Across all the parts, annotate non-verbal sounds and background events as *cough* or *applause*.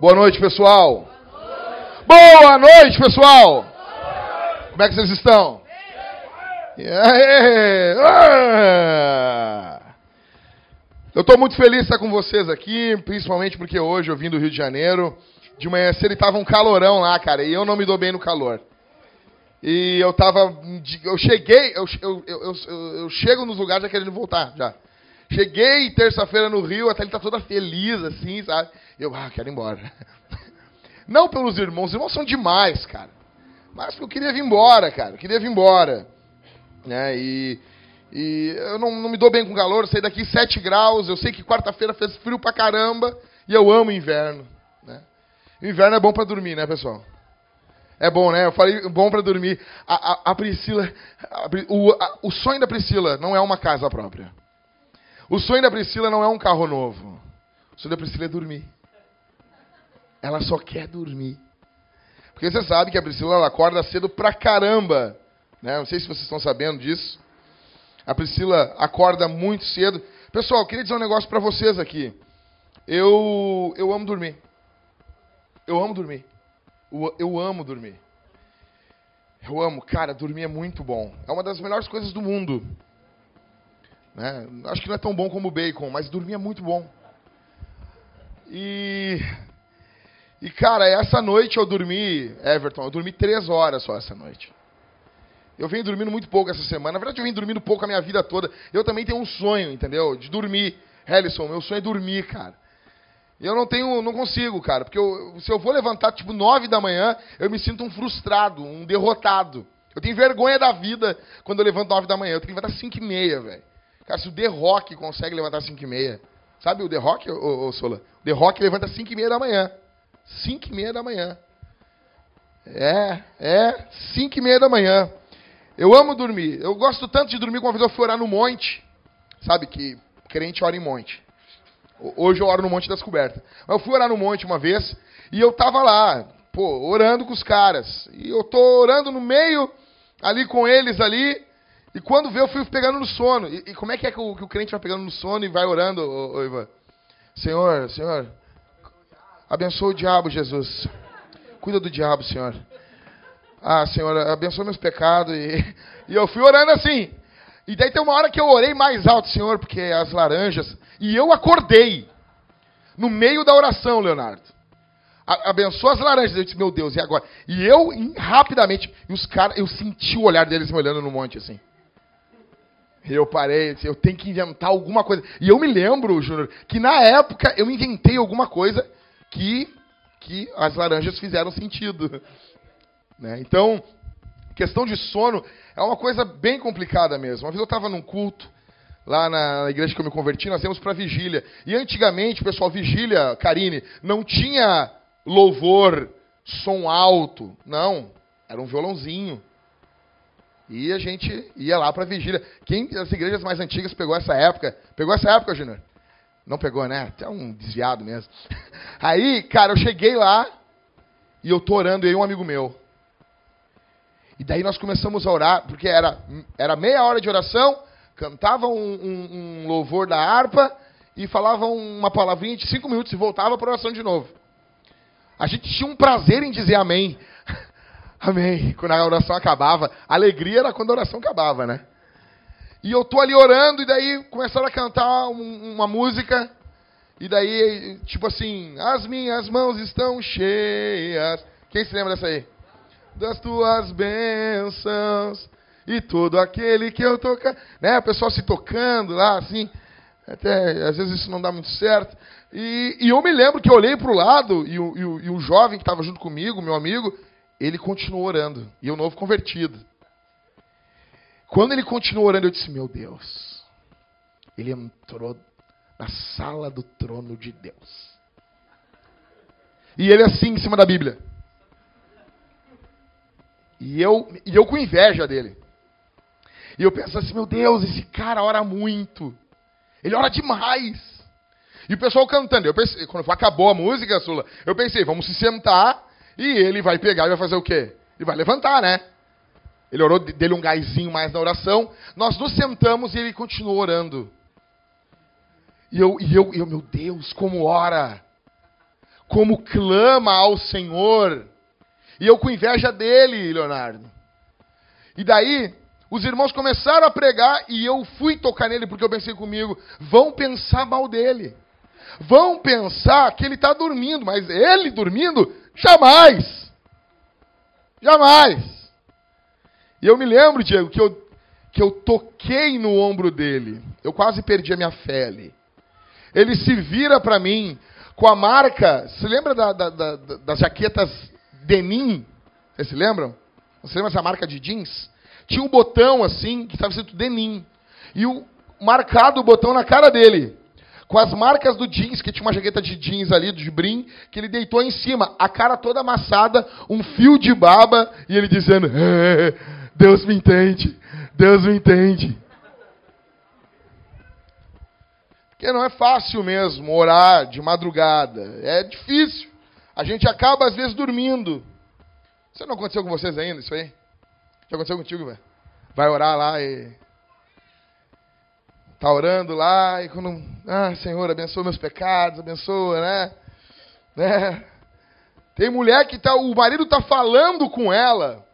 Boa noite, pessoal. Boa noite, pessoal. Como é que vocês estão? Eu estou muito feliz de estar com vocês aqui, principalmente porque hoje eu vim do Rio de Janeiro. De manhã cedo estava um calorão lá, cara, e eu não me dou bem no calor. E eu tava. Eu cheguei, eu, eu, eu, eu chego nos lugares já querendo voltar, já. Cheguei terça-feira no Rio, até ele tá toda feliz, assim, sabe? Eu, ah, quero ir embora. *laughs* Não pelos irmãos, os irmãos são demais, cara. Mas eu queria vir embora, cara. Eu queria vir embora. Né? E, e eu não, não me dou bem com calor, eu daqui 7 graus, eu sei que quarta-feira fez frio pra caramba, e eu amo inverno. Né? O inverno é bom para dormir, né, pessoal? É bom, né? Eu falei bom para dormir. A, a, a Priscila, a, o, o sonho da Priscila não é uma casa própria. O sonho da Priscila não é um carro novo. O sonho da Priscila é dormir. Ela só quer dormir. Porque você sabe que a Priscila ela acorda cedo pra caramba. Né? Não sei se vocês estão sabendo disso. A Priscila acorda muito cedo. Pessoal, queria dizer um negócio para vocês aqui. Eu, eu amo dormir. Eu amo dormir. Eu, amo dormir. Eu amo, cara, dormir é muito bom. É uma das melhores coisas do mundo. Né? Acho que não é tão bom como o bacon, mas dormir é muito bom. E, e cara, essa noite eu dormi, Everton, eu dormi três horas só essa noite. Eu venho dormindo muito pouco essa semana. Na verdade, eu venho dormindo pouco a minha vida toda. Eu também tenho um sonho, entendeu? De dormir. Helison, meu sonho é dormir, cara. E eu não tenho, não consigo, cara. Porque eu, se eu vou levantar, tipo, nove da manhã, eu me sinto um frustrado, um derrotado. Eu tenho vergonha da vida quando eu levanto nove da manhã. Eu tenho que levantar cinco e meia, velho. Cara, se o The Rock consegue levantar 5 e meia, sabe o The Rock, ô, ô, Sola? O The Rock levanta 5 e meia da manhã. 5 e meia da manhã. É, é, 5 e meia da manhã. Eu amo dormir. Eu gosto tanto de dormir que uma vez eu fui orar no monte. Sabe que crente ora em monte. Hoje eu oro no Monte das Cobertas. Mas eu fui orar no monte uma vez e eu tava lá, pô, orando com os caras. E eu tô orando no meio, ali com eles ali, e quando vê, eu fui pegando no sono. E, e como é que é que o, que o, crente vai pegando no sono e vai orando, ô, ô, Ivan? Senhor, Senhor, abençoa o diabo, Jesus. Cuida do diabo, Senhor. Ah, Senhor, abençoa meus pecados. E, *laughs* e eu fui orando assim. E daí tem uma hora que eu orei mais alto, Senhor, porque as laranjas. E eu acordei. No meio da oração, Leonardo. abençoa as laranjas. Eu disse, meu Deus, e agora? E eu, rapidamente, e os caras, eu senti o olhar deles me olhando no monte assim. E eu parei, eu tenho que inventar alguma coisa. E eu me lembro, Júnior, que na época eu inventei alguma coisa que, que as laranjas fizeram sentido. *laughs* Né? Então, questão de sono é uma coisa bem complicada mesmo. Uma vez eu estava num culto, lá na igreja que eu me converti, nós íamos para vigília. E antigamente, pessoal, vigília, Karine, não tinha louvor, som alto. Não, era um violãozinho. E a gente ia lá para vigília. Quem das igrejas mais antigas pegou essa época? Pegou essa época, Júnior? Não pegou, né? Até um desviado mesmo. *laughs* Aí, cara, eu cheguei lá e eu tô orando, e aí um amigo meu. E daí nós começamos a orar, porque era, era meia hora de oração, cantava um, um, um louvor da harpa e falava uma palavrinha de cinco minutos e voltava para a oração de novo. A gente tinha um prazer em dizer amém. *laughs* Amém. Quando a oração acabava, a alegria era quando a oração acabava, né? E eu tô ali orando, e daí começaram a cantar um, uma música, e daí, tipo assim, as minhas mãos estão cheias. Quem se lembra dessa aí? Das tuas bênçãos, e todo aquele que eu tocar. Né? O pessoal se tocando lá, assim. Até, às vezes isso não dá muito certo. E, e eu me lembro que eu olhei para o lado, e o, e o, e o jovem que estava junto comigo, meu amigo, ele continuou orando. E o novo convertido. Quando ele continuou orando, eu disse: Meu Deus. Ele entrou na sala do trono de Deus. E ele assim em cima da Bíblia. E eu, e eu com inveja dele. E eu penso assim: Meu Deus, esse cara ora muito. Ele ora demais. E o pessoal cantando. Eu pensei, quando acabou a música, Sula, eu pensei, vamos se sentar e ele vai pegar e vai fazer o quê? Ele vai levantar, né? Ele orou dele um gásinho mais na oração. Nós nos sentamos e ele continuou orando. E eu, e eu, eu, meu Deus, como ora, como clama ao Senhor. E eu com inveja dele, Leonardo. E daí, os irmãos começaram a pregar e eu fui tocar nele porque eu pensei comigo, vão pensar mal dele. Vão pensar que ele está dormindo, mas ele dormindo, jamais. Jamais. E eu me lembro, Diego, que eu, que eu toquei no ombro dele. Eu quase perdi a minha fé ali. Ele se vira para mim com a marca. Se lembra da, da, da, das jaquetas Denim? Vocês se lembram? Você lembra essa marca de jeans? Tinha um botão assim, que estava escrito Denim. E o marcado o botão na cara dele. Com as marcas do jeans, que tinha uma jaqueta de jeans ali, de brim, que ele deitou em cima. A cara toda amassada, um fio de baba, e ele dizendo: é, Deus me entende, Deus me entende. Porque não é fácil mesmo orar de madrugada. É difícil. A gente acaba, às vezes, dormindo. Isso não aconteceu com vocês ainda, isso aí? Já aconteceu contigo, velho? Vai orar lá e. Tá orando lá e quando. Ah, Senhor, abençoa meus pecados, abençoa, né? né? Tem mulher que tá. O marido tá falando com ela.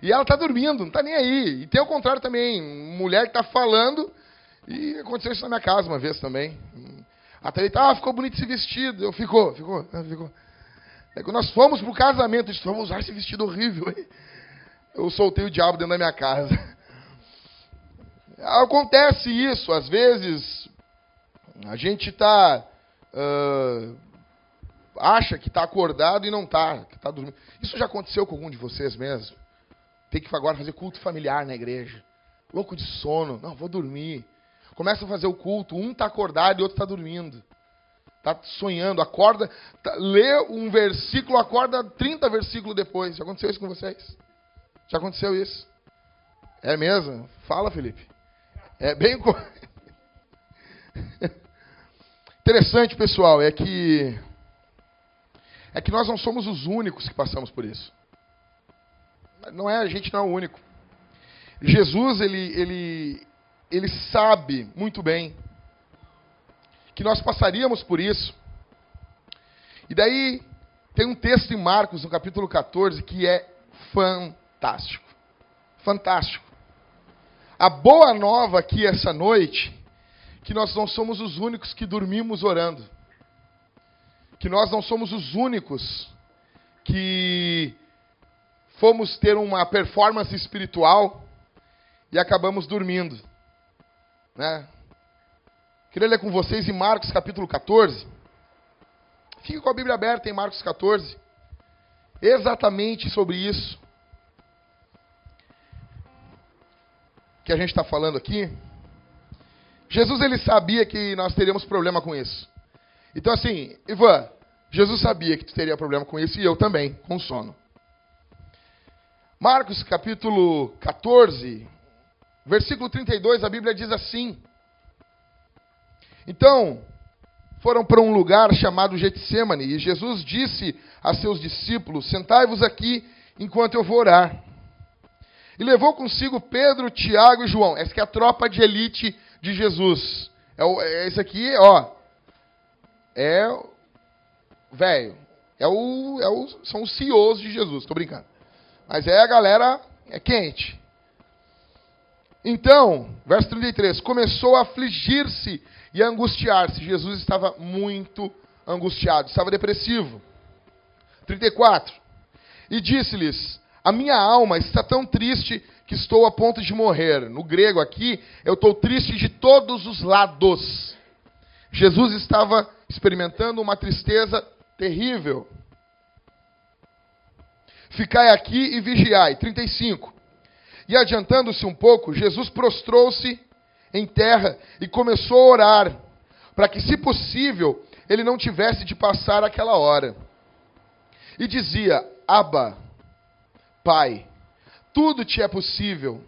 E ela tá dormindo, não tá nem aí. E tem o contrário também. Mulher que tá falando e aconteceu isso na minha casa uma vez também. Até ele ah, ficou bonito esse vestido. Eu, ficou, ficou, ficou. É que nós fomos pro casamento, disse, vamos usar esse vestido horrível. Eu soltei o diabo dentro da minha casa. *laughs* Acontece isso, às vezes a gente tá uh, acha que está acordado e não está, que tá dormindo. Isso já aconteceu com algum de vocês mesmo? Tem que agora fazer culto familiar na igreja. Louco de sono, não, vou dormir. Começa a fazer o culto, um está acordado e outro está dormindo. Está sonhando, acorda, tá, lê um versículo, acorda 30 versículos depois. Já aconteceu isso com vocês? Já aconteceu isso? É mesmo? Fala, Felipe. É bem. *laughs* Interessante, pessoal, é que. É que nós não somos os únicos que passamos por isso. Não é, a gente não é o único. Jesus, ele, ele, ele sabe muito bem que nós passaríamos por isso. E daí tem um texto em Marcos, no capítulo 14, que é fantástico. Fantástico. A boa nova aqui essa noite, que nós não somos os únicos que dormimos orando. Que nós não somos os únicos que fomos ter uma performance espiritual e acabamos dormindo. Né? Queria ler com vocês em Marcos capítulo 14. Fique com a Bíblia aberta em Marcos 14. Exatamente sobre isso que a gente está falando aqui. Jesus ele sabia que nós teríamos problema com isso. Então assim, Ivan, Jesus sabia que tu teria problema com isso e eu também, com sono. Marcos capítulo 14, versículo 32, a Bíblia diz assim: então, foram para um lugar chamado Getsemane, e Jesus disse a seus discípulos: Sentai-vos aqui enquanto eu vou orar. E levou consigo Pedro, Tiago e João. Essa é a tropa de elite de Jesus. É, é esse aqui, ó. É. Velho. É o, é o, são os CEOs de Jesus. Estou brincando. Mas é a galera. É quente. Então, verso 33. Começou a afligir-se e angustiar-se. Jesus estava muito angustiado, estava depressivo. 34. E disse-lhes: A minha alma está tão triste que estou a ponto de morrer. No grego aqui, eu estou triste de todos os lados. Jesus estava experimentando uma tristeza terrível. Ficai aqui e vigiai. 35. E adiantando-se um pouco, Jesus prostrou-se em terra e começou a orar, para que, se possível, ele não tivesse de passar aquela hora. E dizia: Abba, Pai, tudo te é possível.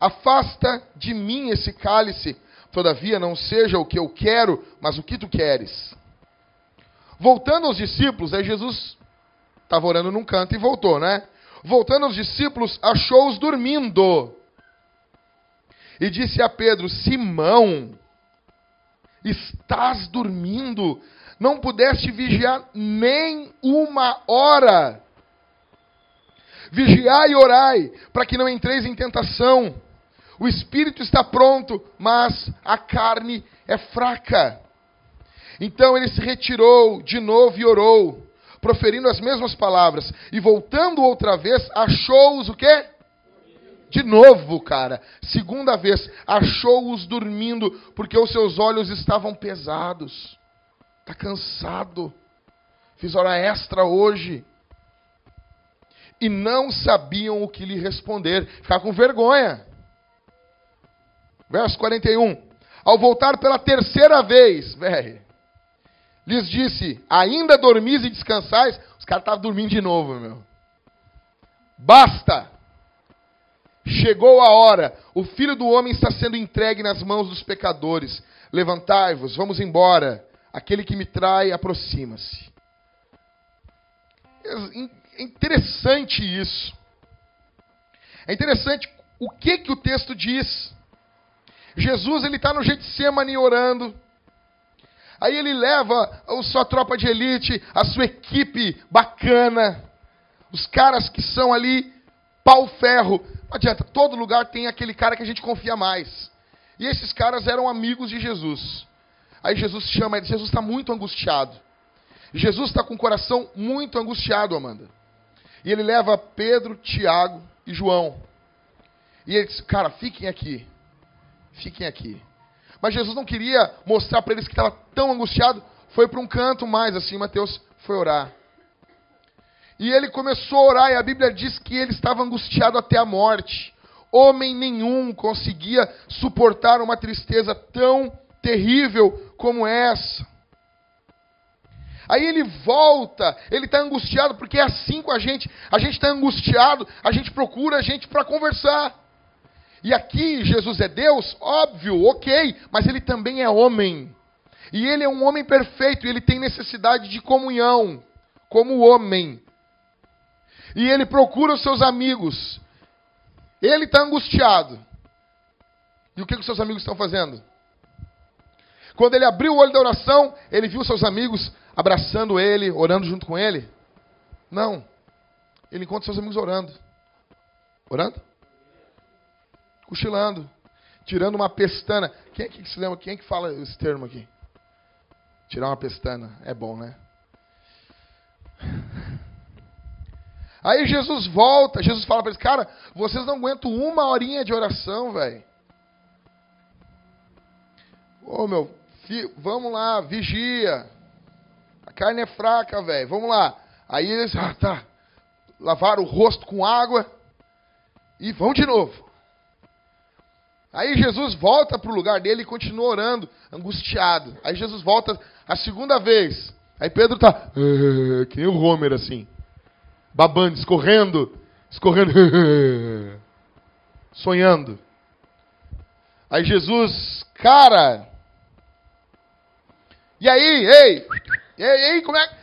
Afasta de mim esse cálice, todavia não seja o que eu quero, mas o que tu queres. Voltando aos discípulos, aí Jesus estava orando num canto e voltou, né? Voltando aos discípulos, achou-os dormindo. E disse a Pedro: Simão, estás dormindo? Não pudeste vigiar nem uma hora. Vigiai e orai, para que não entreis em tentação. O espírito está pronto, mas a carne é fraca. Então ele se retirou de novo e orou, proferindo as mesmas palavras. E voltando outra vez, achou-os o quê? De novo, cara, segunda vez, achou-os dormindo, porque os seus olhos estavam pesados. Está cansado. Fiz hora extra hoje. E não sabiam o que lhe responder. Ficar com vergonha. Verso 41. Ao voltar pela terceira vez, velho, lhes disse: Ainda dormis e descansais? Os caras estavam dormindo de novo, meu. Basta! Chegou a hora, o filho do homem está sendo entregue nas mãos dos pecadores. Levantai-vos, vamos embora. Aquele que me trai aproxima-se. É interessante isso. É interessante o que, que o texto diz. Jesus ele está no Getsemane orando. Aí ele leva a sua tropa de elite, a sua equipe bacana, os caras que são ali pau-ferro. Não adianta, todo lugar tem aquele cara que a gente confia mais. E esses caras eram amigos de Jesus. Aí Jesus chama ele, Jesus está muito angustiado. Jesus está com o coração muito angustiado, Amanda. E ele leva Pedro, Tiago e João. E ele diz, cara, fiquem aqui. Fiquem aqui. Mas Jesus não queria mostrar para eles que estava tão angustiado. Foi para um canto mais assim, Mateus foi orar. E ele começou a orar, e a Bíblia diz que ele estava angustiado até a morte. Homem nenhum conseguia suportar uma tristeza tão terrível como essa. Aí ele volta, ele está angustiado, porque é assim com a gente. A gente está angustiado, a gente procura a gente para conversar. E aqui Jesus é Deus, óbvio, ok, mas ele também é homem. E ele é um homem perfeito, e ele tem necessidade de comunhão, como homem. E ele procura os seus amigos. Ele está angustiado. E o que, que os seus amigos estão fazendo? Quando ele abriu o olho da oração, ele viu seus amigos abraçando ele, orando junto com ele? Não. Ele encontra seus amigos orando. Orando? Cochilando. Tirando uma pestana. Quem é que se lembra? Quem é que fala esse termo aqui? Tirar uma pestana. É bom, né? Aí Jesus volta, Jesus fala para eles, cara, vocês não aguentam uma horinha de oração, velho. Ô meu, vamos lá, vigia. A carne é fraca, velho. Vamos lá. Aí eles, ah, tá. Lavaram o rosto com água e vão de novo. Aí Jesus volta para o lugar dele e continua orando, angustiado. Aí Jesus volta a segunda vez. Aí Pedro tá ah, que nem o Homer assim, babando, escorrendo, escorrendo, *laughs* sonhando. Aí Jesus, cara, e aí, ei, e aí, como é,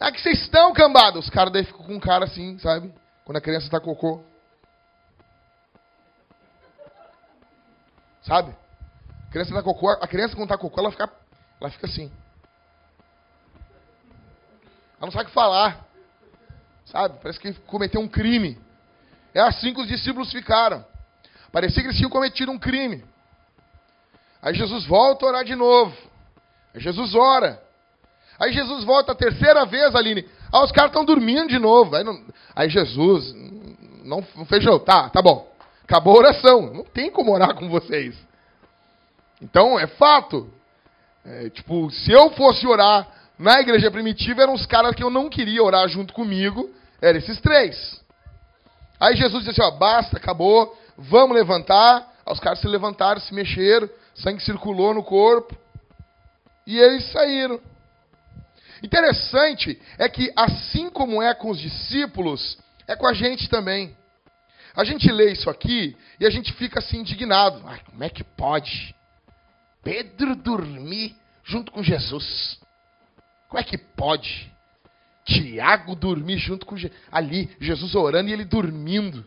é que vocês estão, cambada? Os caras daí ficam com um cara assim, sabe? Quando a criança tá cocô. Sabe? A criança tá cocô, a criança quando tá cocô, ela fica, ela fica assim. Ela não sabe o que falar. Sabe? Parece que cometeu um crime. É assim que os discípulos ficaram. Parecia que eles tinham cometido um crime. Aí Jesus volta a orar de novo. Aí Jesus ora. Aí Jesus volta a terceira vez, Aline. Ah, os caras estão dormindo de novo. Aí, não... Aí Jesus não, não fechou. Tá, tá bom. Acabou a oração. Não tem como orar com vocês. Então, é fato. É, tipo, se eu fosse orar na igreja primitiva, eram os caras que eu não queria orar junto comigo. Eram esses três. Aí Jesus disse assim, ó, basta, acabou, vamos levantar. Aí os caras se levantaram, se mexeram, sangue circulou no corpo. E eles saíram. Interessante é que, assim como é com os discípulos, é com a gente também. A gente lê isso aqui e a gente fica assim indignado. Como é que pode? Pedro dormir junto com Jesus. Como é que pode? Tiago dormir junto com ali, Jesus orando e ele dormindo.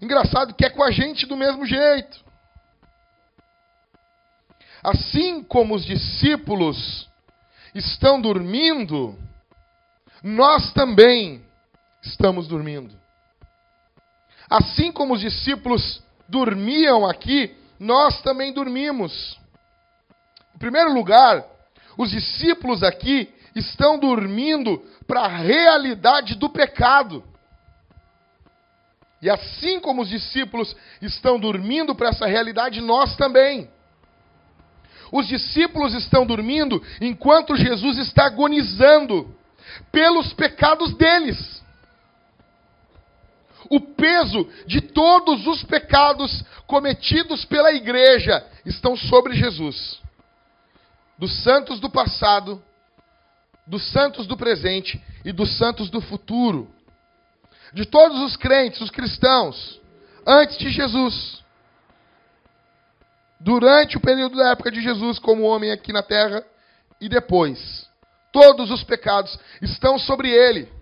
Engraçado que é com a gente do mesmo jeito. Assim como os discípulos estão dormindo, nós também estamos dormindo. Assim como os discípulos dormiam aqui, nós também dormimos. Em primeiro lugar, os discípulos aqui estão dormindo para a realidade do pecado. E assim como os discípulos estão dormindo para essa realidade, nós também. Os discípulos estão dormindo enquanto Jesus está agonizando pelos pecados deles. O peso de todos os pecados cometidos pela igreja estão sobre Jesus. Dos santos do passado, dos santos do presente e dos santos do futuro. De todos os crentes, os cristãos, antes de Jesus durante o período da época de Jesus como homem aqui na terra e depois. Todos os pecados estão sobre ele.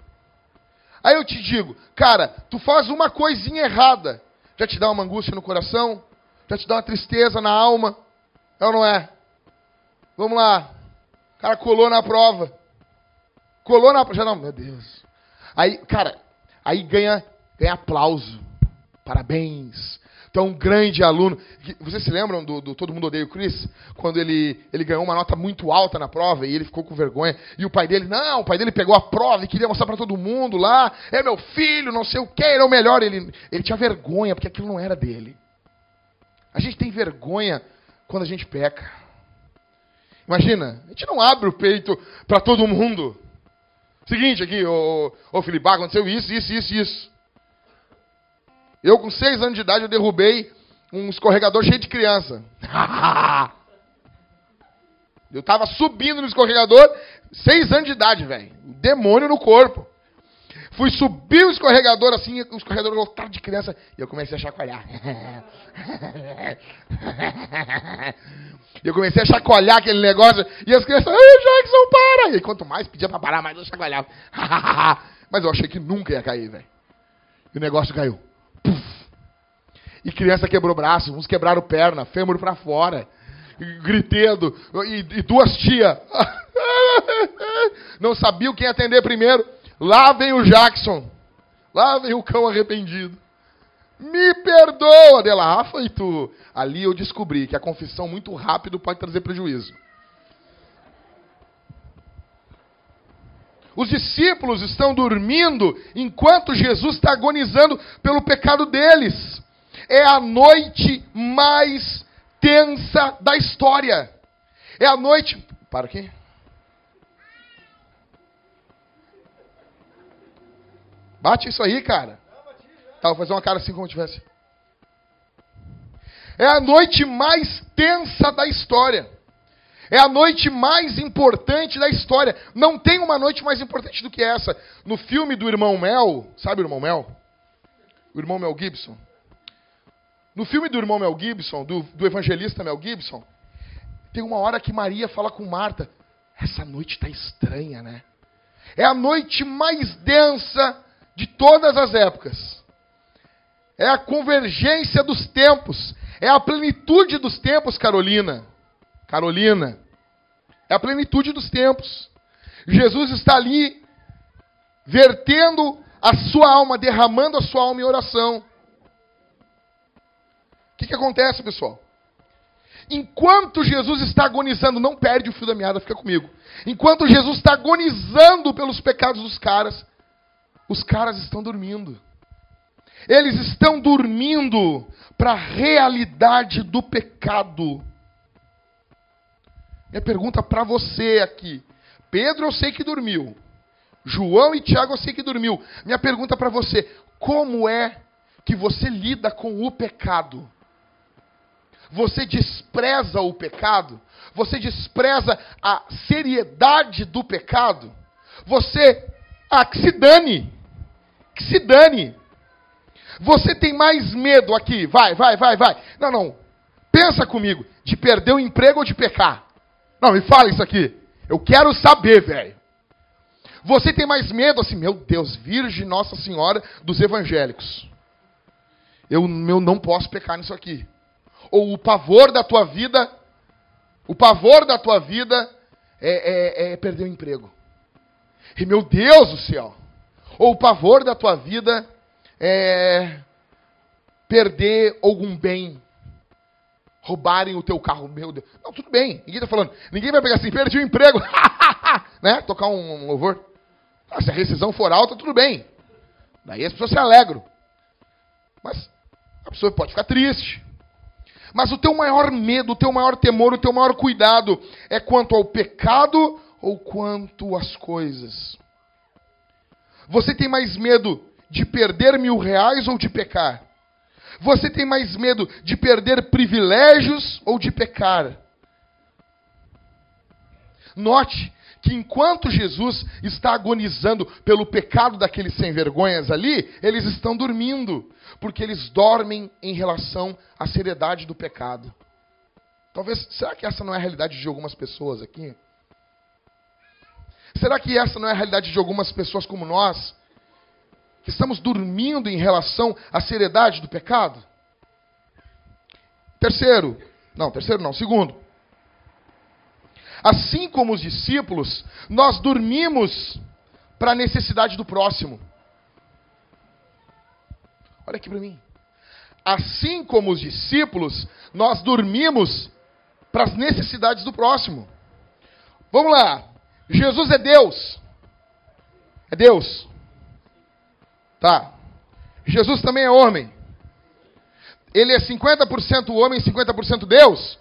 Aí eu te digo, cara, tu faz uma coisinha errada, já te dá uma angústia no coração, já te dá uma tristeza na alma, é ou não é? Vamos lá. O cara colou na prova. Colou na não, meu Deus. Aí, cara, aí ganha, ganha aplauso. Parabéns. Então, um grande aluno. Vocês se lembram do, do, Todo Mundo Odeia o Chris? Quando ele, ele ganhou uma nota muito alta na prova e ele ficou com vergonha. E o pai dele, não, o pai dele pegou a prova e queria mostrar para todo mundo lá. É meu filho, não sei o que, ele é o melhor. Ele, ele tinha vergonha, porque aquilo não era dele. A gente tem vergonha quando a gente peca. Imagina, a gente não abre o peito para todo mundo. Seguinte aqui, ô, ô Felipe, aconteceu isso, isso, isso, isso. Eu, com seis anos de idade, eu derrubei um escorregador cheio de criança. *laughs* eu tava subindo no escorregador, seis anos de idade, velho. Demônio no corpo. Fui subir o escorregador assim, o escorregador lotado de criança, e eu comecei a chacoalhar. Eu comecei a chacoalhar aquele negócio, e as crianças, ai, Jackson, para! E quanto mais pedia para parar, mais eu chacoalhava. *laughs* Mas eu achei que nunca ia cair, velho. E o negócio caiu. Puf. E criança quebrou braço, uns quebraram perna, fêmur para fora, gritando, e, e duas tias. *laughs* Não sabiam quem atender primeiro. Lá vem o Jackson. Lá vem o cão arrependido. Me perdoa, dela, Rafa, e tu. Ali eu descobri que a confissão muito rápido pode trazer prejuízo. Os discípulos estão dormindo enquanto Jesus está agonizando pelo pecado deles. É a noite mais tensa da história. É a noite. Para aqui. Bate isso aí, cara. Tá, vou fazer uma cara assim como tivesse. É a noite mais tensa da história. É a noite mais importante da história. Não tem uma noite mais importante do que essa. No filme do irmão Mel, sabe o irmão Mel? O irmão Mel Gibson. No filme do irmão Mel Gibson, do, do evangelista Mel Gibson, tem uma hora que Maria fala com Marta: Essa noite está estranha, né? É a noite mais densa de todas as épocas. É a convergência dos tempos. É a plenitude dos tempos, Carolina. Carolina. É a plenitude dos tempos. Jesus está ali vertendo a sua alma, derramando a sua alma em oração. O que, que acontece, pessoal? Enquanto Jesus está agonizando, não perde o fio da meada, fica comigo. Enquanto Jesus está agonizando pelos pecados dos caras, os caras estão dormindo. Eles estão dormindo para a realidade do pecado. Minha pergunta para você aqui. Pedro, eu sei que dormiu. João e Tiago, eu sei que dormiu. Minha pergunta para você: como é que você lida com o pecado? Você despreza o pecado? Você despreza a seriedade do pecado? Você, ah, que se dane. Que se dane. Você tem mais medo aqui, vai, vai, vai, vai. Não, não. Pensa comigo, de perder o emprego ou de pecar? Não, me fala isso aqui. Eu quero saber, velho. Você tem mais medo, assim, meu Deus, Virgem Nossa Senhora dos evangélicos. Eu, eu não posso pecar nisso aqui. Ou o pavor da tua vida, o pavor da tua vida é, é, é perder o emprego. E meu Deus do céu. Ou o pavor da tua vida é perder algum bem. Roubarem o teu carro, meu Deus. Não, tudo bem. Ninguém está falando. Ninguém vai pegar assim, perdi o emprego. *laughs* né? Tocar um, um louvor. Ah, se a rescisão for alta, tudo bem. Daí as pessoas se alegram. Mas a pessoa pode ficar triste. Mas o teu maior medo, o teu maior temor, o teu maior cuidado é quanto ao pecado ou quanto às coisas? Você tem mais medo de perder mil reais ou de pecar? Você tem mais medo de perder privilégios ou de pecar? Note que enquanto Jesus está agonizando pelo pecado daqueles sem vergonhas ali, eles estão dormindo, porque eles dormem em relação à seriedade do pecado. Talvez, será que essa não é a realidade de algumas pessoas aqui? Será que essa não é a realidade de algumas pessoas como nós? Que estamos dormindo em relação à seriedade do pecado? Terceiro, não, terceiro não, segundo. Assim como os discípulos, nós dormimos para a necessidade do próximo. Olha aqui para mim. Assim como os discípulos, nós dormimos para as necessidades do próximo. Vamos lá. Jesus é Deus. É Deus. Tá. Jesus também é homem. Ele é 50% homem e 50% Deus?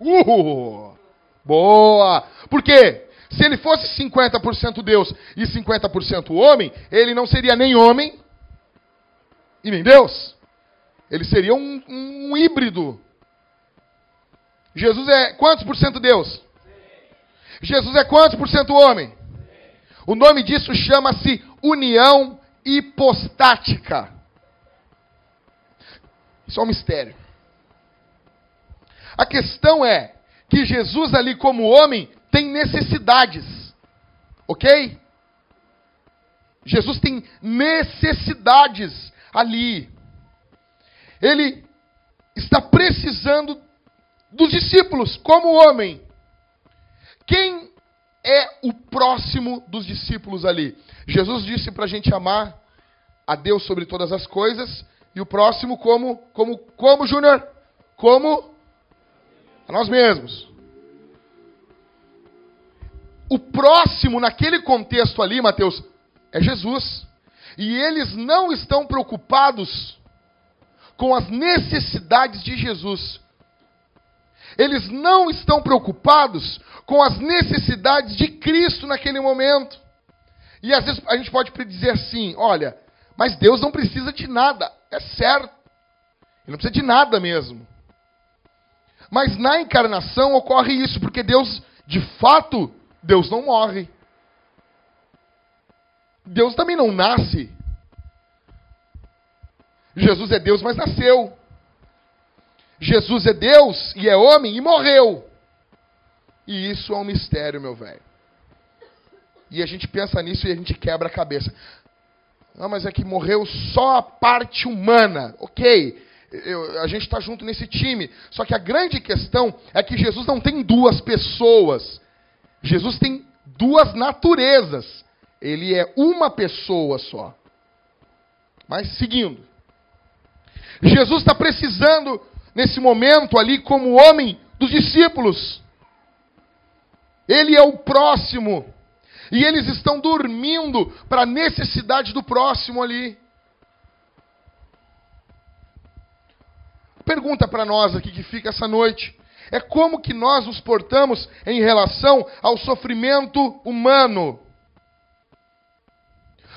Uh! Boa! Por quê? Se ele fosse 50% Deus e 50% homem, ele não seria nem homem e nem Deus. Ele seria um, um, um híbrido. Jesus é quantos por cento Deus? Jesus é quantos por cento homem? O nome disso chama-se união hipostática. Isso é um mistério. A questão é que Jesus, ali como homem, tem necessidades. Ok? Jesus tem necessidades ali. Ele está precisando dos discípulos, como homem. Quem é o próximo dos discípulos ali? Jesus disse para a gente amar a Deus sobre todas as coisas e o próximo como, como, como, Júnior? Como a nós mesmos. O próximo, naquele contexto ali, Mateus, é Jesus. E eles não estão preocupados com as necessidades de Jesus. Eles não estão preocupados com as necessidades de Cristo naquele momento. E às vezes a gente pode dizer assim: olha, mas Deus não precisa de nada, é certo. Ele não precisa de nada mesmo. Mas na encarnação ocorre isso, porque Deus, de fato, Deus não morre. Deus também não nasce. Jesus é Deus, mas nasceu. Jesus é Deus e é homem e morreu. E isso é um mistério, meu velho. E a gente pensa nisso e a gente quebra a cabeça. Não, mas é que morreu só a parte humana. Ok, eu, a gente está junto nesse time. Só que a grande questão é que Jesus não tem duas pessoas. Jesus tem duas naturezas. Ele é uma pessoa só. Mas seguindo. Jesus está precisando, nesse momento ali, como homem dos discípulos. Ele é o próximo. E eles estão dormindo para a necessidade do próximo ali. Pergunta para nós aqui que fica essa noite. É como que nós nos portamos em relação ao sofrimento humano.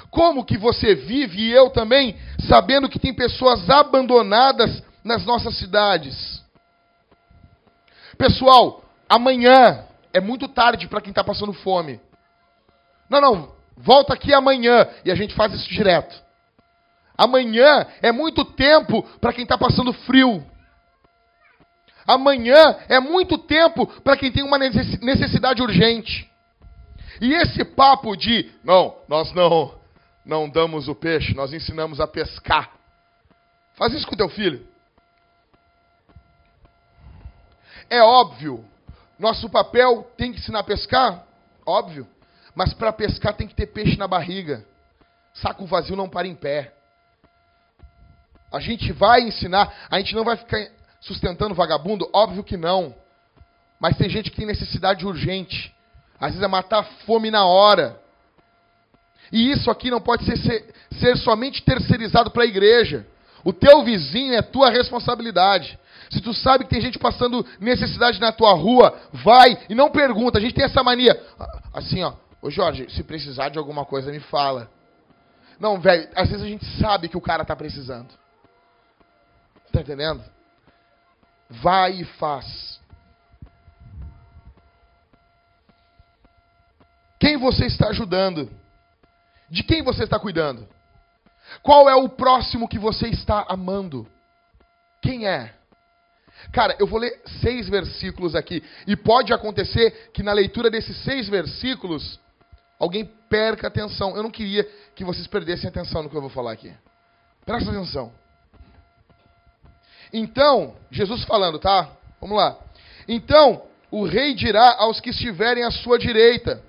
Como que você vive e eu também, sabendo que tem pessoas abandonadas nas nossas cidades? Pessoal, amanhã é muito tarde para quem está passando fome. Não, não, volta aqui amanhã e a gente faz isso direto. Amanhã é muito tempo para quem está passando frio. Amanhã é muito tempo para quem tem uma necessidade urgente. E esse papo de, não, nós não, não damos o peixe, nós ensinamos a pescar. Faz isso com teu filho. É óbvio, nosso papel tem que ensinar a pescar, óbvio. Mas para pescar tem que ter peixe na barriga. Saco vazio não para em pé. A gente vai ensinar, a gente não vai ficar sustentando vagabundo? Óbvio que não. Mas tem gente que tem necessidade urgente. Às vezes é matar fome na hora. E isso aqui não pode ser, ser, ser somente terceirizado para a igreja. O teu vizinho é tua responsabilidade. Se tu sabe que tem gente passando necessidade na tua rua, vai e não pergunta. A gente tem essa mania. Assim, ó. Ô Jorge, se precisar de alguma coisa, me fala. Não, velho, às vezes a gente sabe que o cara está precisando. Tá entendendo? Vai e faz. Quem você está ajudando? De quem você está cuidando? Qual é o próximo que você está amando? Quem é? Cara, eu vou ler seis versículos aqui. E pode acontecer que na leitura desses seis versículos, alguém perca atenção. Eu não queria que vocês perdessem atenção no que eu vou falar aqui. Presta atenção. Então, Jesus falando, tá? Vamos lá. Então, o rei dirá aos que estiverem à sua direita: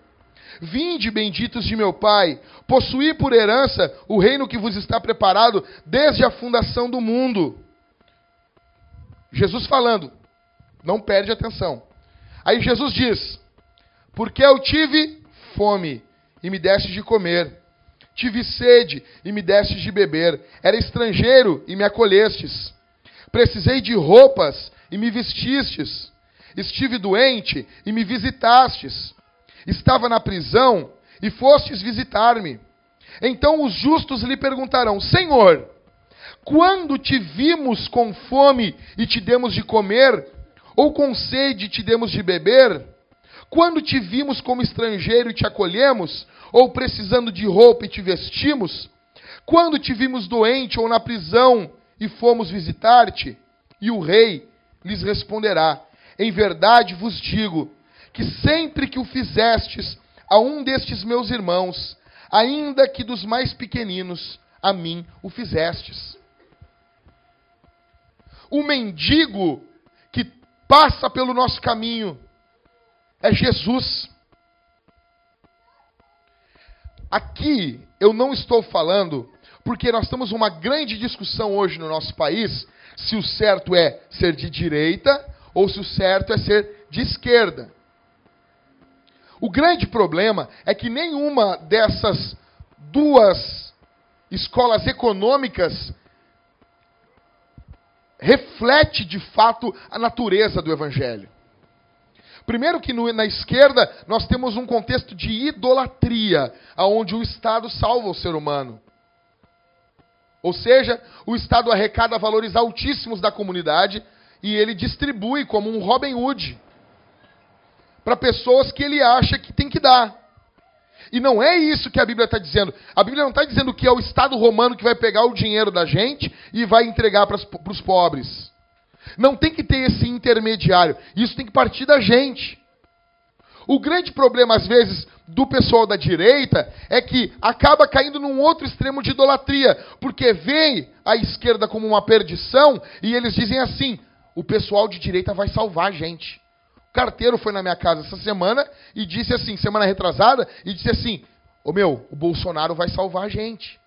Vinde, benditos de meu Pai, possuí por herança o reino que vos está preparado desde a fundação do mundo. Jesus falando, não perde atenção. Aí Jesus diz: Porque eu tive fome e me deste de comer, tive sede e me deste de beber, era estrangeiro e me acolhestes Precisei de roupas e me vestistes. Estive doente e me visitastes. Estava na prisão e fostes visitar-me. Então os justos lhe perguntarão: Senhor, quando te vimos com fome e te demos de comer, ou com sede e te demos de beber? Quando te vimos como estrangeiro e te acolhemos, ou precisando de roupa e te vestimos? Quando te vimos doente ou na prisão e fomos visitar-te? E o rei lhes responderá: Em verdade vos digo que sempre que o fizestes a um destes meus irmãos, ainda que dos mais pequeninos, a mim o fizestes. O mendigo que passa pelo nosso caminho é Jesus. Aqui eu não estou falando porque nós temos uma grande discussão hoje no nosso país se o certo é ser de direita ou se o certo é ser de esquerda. O grande problema é que nenhuma dessas duas escolas econômicas reflete de fato a natureza do evangelho. Primeiro que no, na esquerda nós temos um contexto de idolatria, aonde o Estado salva o ser humano. Ou seja, o Estado arrecada valores altíssimos da comunidade e ele distribui como um Robin Hood para pessoas que ele acha que tem que dar. E não é isso que a Bíblia está dizendo. A Bíblia não está dizendo que é o Estado romano que vai pegar o dinheiro da gente e vai entregar para os pobres. Não tem que ter esse intermediário. Isso tem que partir da gente. O grande problema, às vezes, do pessoal da direita é que acaba caindo num outro extremo de idolatria, porque vê a esquerda como uma perdição e eles dizem assim: o pessoal de direita vai salvar a gente. O carteiro foi na minha casa essa semana e disse assim, semana retrasada, e disse assim: Ô oh, meu, o Bolsonaro vai salvar a gente.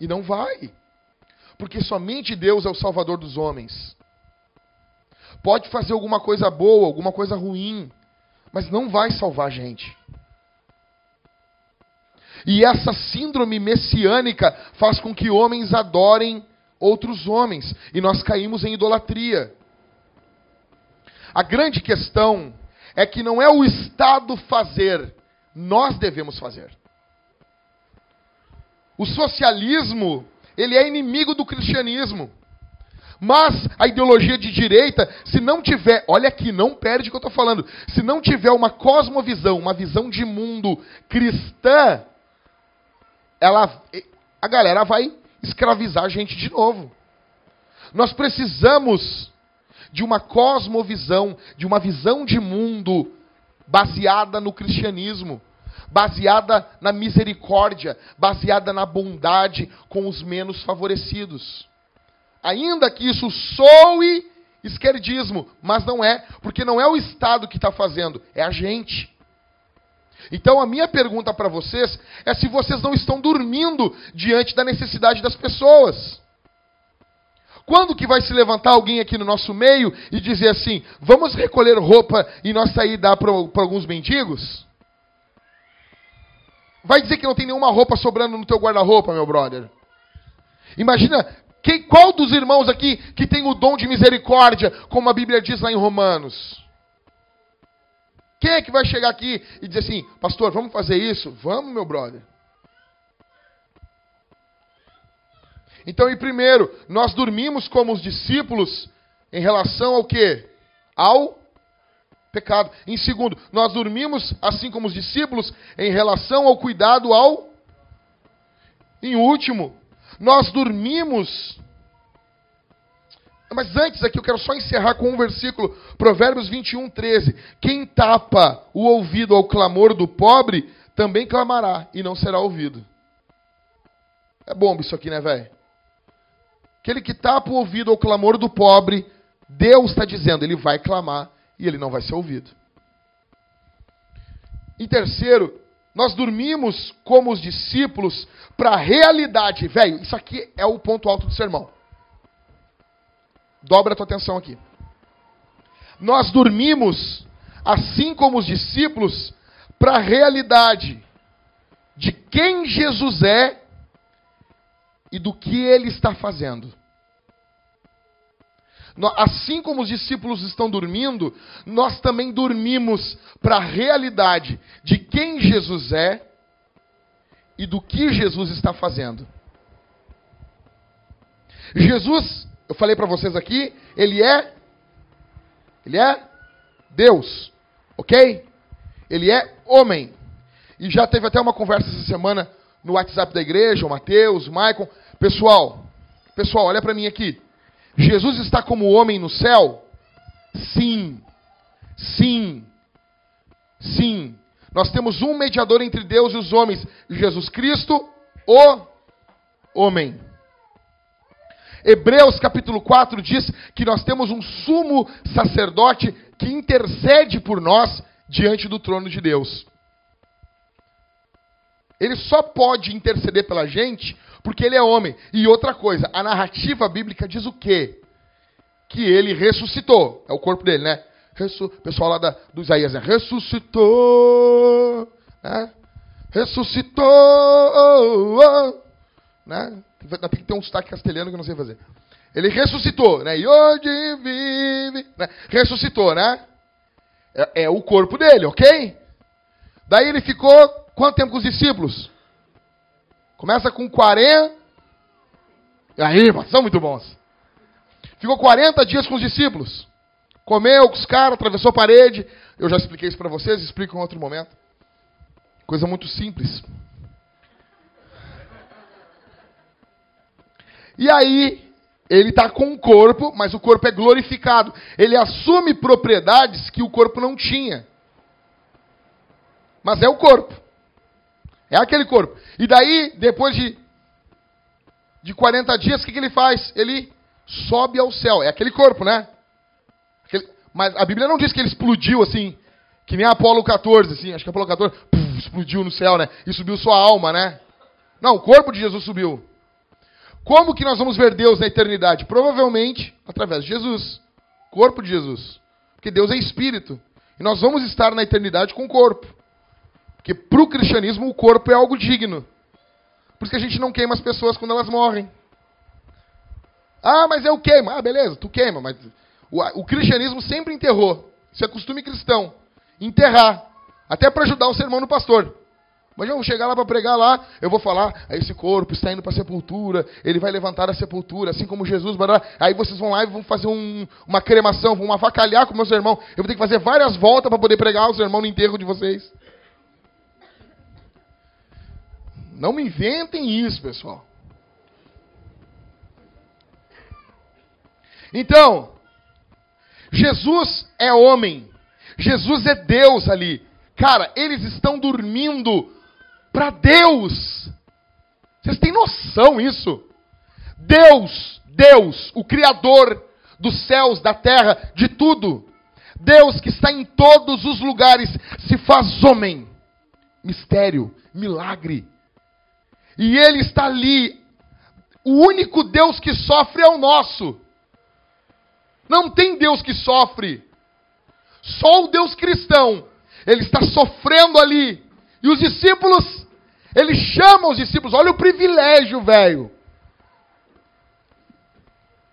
E não vai. Porque somente Deus é o salvador dos homens. Pode fazer alguma coisa boa, alguma coisa ruim, mas não vai salvar a gente. E essa síndrome messiânica faz com que homens adorem outros homens, e nós caímos em idolatria. A grande questão é que não é o Estado fazer, nós devemos fazer. O socialismo, ele é inimigo do cristianismo. Mas a ideologia de direita, se não tiver, olha aqui, não perde o que eu estou falando, se não tiver uma cosmovisão, uma visão de mundo cristã, ela, a galera vai escravizar a gente de novo. Nós precisamos de uma cosmovisão, de uma visão de mundo baseada no cristianismo, baseada na misericórdia, baseada na bondade com os menos favorecidos. Ainda que isso soe esquerdismo, mas não é, porque não é o Estado que está fazendo, é a gente. Então a minha pergunta para vocês é se vocês não estão dormindo diante da necessidade das pessoas. Quando que vai se levantar alguém aqui no nosso meio e dizer assim: vamos recolher roupa e nós sair e dar para alguns mendigos? Vai dizer que não tem nenhuma roupa sobrando no teu guarda-roupa, meu brother. Imagina quem, qual dos irmãos aqui que tem o dom de misericórdia, como a Bíblia diz lá em Romanos? Quem é que vai chegar aqui e dizer assim, pastor, vamos fazer isso? Vamos, meu brother. Então, em primeiro, nós dormimos como os discípulos em relação ao que? Ao pecado. Em segundo, nós dormimos assim como os discípulos em relação ao cuidado ao. Em último, nós dormimos. Mas antes aqui eu quero só encerrar com um versículo, Provérbios 21, 13. Quem tapa o ouvido ao clamor do pobre, também clamará e não será ouvido. É bom isso aqui, né, velho? Aquele que tapa o ouvido ao clamor do pobre, Deus está dizendo, ele vai clamar e ele não vai ser ouvido. Em terceiro, nós dormimos como os discípulos para a realidade. Velho, isso aqui é o ponto alto do sermão. Dobra a tua atenção aqui. Nós dormimos, assim como os discípulos, para a realidade de quem Jesus é e do que ele está fazendo. Assim como os discípulos estão dormindo, nós também dormimos para a realidade de quem Jesus é e do que Jesus está fazendo. Jesus, eu falei para vocês aqui, ele é ele é Deus, OK? Ele é homem. E já teve até uma conversa essa semana no WhatsApp da igreja, o Mateus, o Maicon. Pessoal, pessoal, olha para mim aqui. Jesus está como homem no céu? Sim. Sim. Sim. Nós temos um mediador entre Deus e os homens, Jesus Cristo, o homem. Hebreus capítulo 4 diz que nós temos um sumo sacerdote que intercede por nós diante do trono de Deus. Ele só pode interceder pela gente porque ele é homem. E outra coisa, a narrativa bíblica diz o quê? Que ele ressuscitou. É o corpo dele, né? Ressu pessoal lá da, do Isaías, né? Ressuscitou. Né? Ressuscitou. Né? Tem que ter um sotaque castelhano que eu não sei fazer. Ele ressuscitou, né? E hoje vive. Né? Ressuscitou, né? É, é o corpo dele, ok? Daí ele ficou quanto tempo com os discípulos? Começa com 40. E aí, são muito bons. Ficou 40 dias com os discípulos. Comeu com os caras, atravessou a parede. Eu já expliquei isso para vocês, explico em outro momento. Coisa muito simples. E aí, ele está com o corpo, mas o corpo é glorificado. Ele assume propriedades que o corpo não tinha. Mas é o corpo. É aquele corpo. E daí, depois de, de 40 dias, o que, que ele faz? Ele sobe ao céu. É aquele corpo, né? Aquele, mas a Bíblia não diz que ele explodiu assim, que nem Apolo 14, assim. Acho que Apolo 14 puf, explodiu no céu, né? E subiu sua alma, né? Não, o corpo de Jesus subiu. Como que nós vamos ver Deus na eternidade? Provavelmente através de Jesus. Corpo de Jesus. Porque Deus é espírito. E nós vamos estar na eternidade com o corpo. Porque para o cristianismo o corpo é algo digno. Por isso que a gente não queima as pessoas quando elas morrem. Ah, mas eu queimo. Ah, beleza, tu queima. Mas o, o cristianismo sempre enterrou. Isso é costume cristão. Enterrar. Até para ajudar o sermão do pastor. Mas eu vou chegar lá para pregar lá, eu vou falar, esse corpo está indo para a sepultura, ele vai levantar a sepultura, assim como Jesus. Bará. Aí vocês vão lá e vão fazer um, uma cremação, vão avacalhar com meus irmãos. Eu vou ter que fazer várias voltas para poder pregar o sermão no enterro de vocês. Não me inventem isso, pessoal. Então, Jesus é homem. Jesus é Deus ali. Cara, eles estão dormindo para Deus. Vocês têm noção isso? Deus, Deus, o Criador dos céus, da terra, de tudo. Deus que está em todos os lugares, se faz homem. Mistério, milagre. E Ele está ali. O único Deus que sofre é o nosso. Não tem Deus que sofre. Só o Deus cristão. Ele está sofrendo ali. E os discípulos, ele chama os discípulos. Olha o privilégio, velho.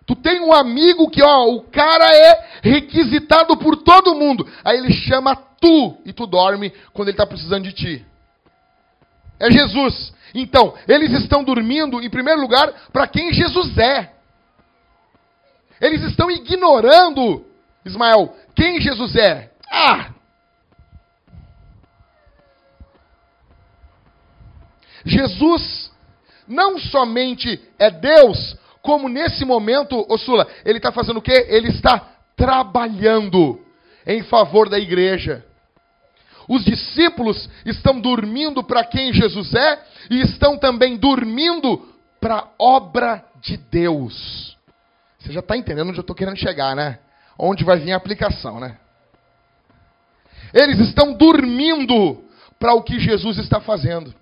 Tu tem um amigo que, ó, o cara é requisitado por todo mundo. Aí ele chama tu e tu dorme quando ele está precisando de ti. É Jesus. Então, eles estão dormindo, em primeiro lugar, para quem Jesus é. Eles estão ignorando, Ismael, quem Jesus é. Ah! Jesus não somente é Deus, como nesse momento, Sula, ele está fazendo o quê? Ele está trabalhando em favor da igreja. Os discípulos estão dormindo para quem Jesus é e estão também dormindo para a obra de Deus. Você já está entendendo onde eu estou querendo chegar, né? Onde vai vir a aplicação, né? Eles estão dormindo para o que Jesus está fazendo.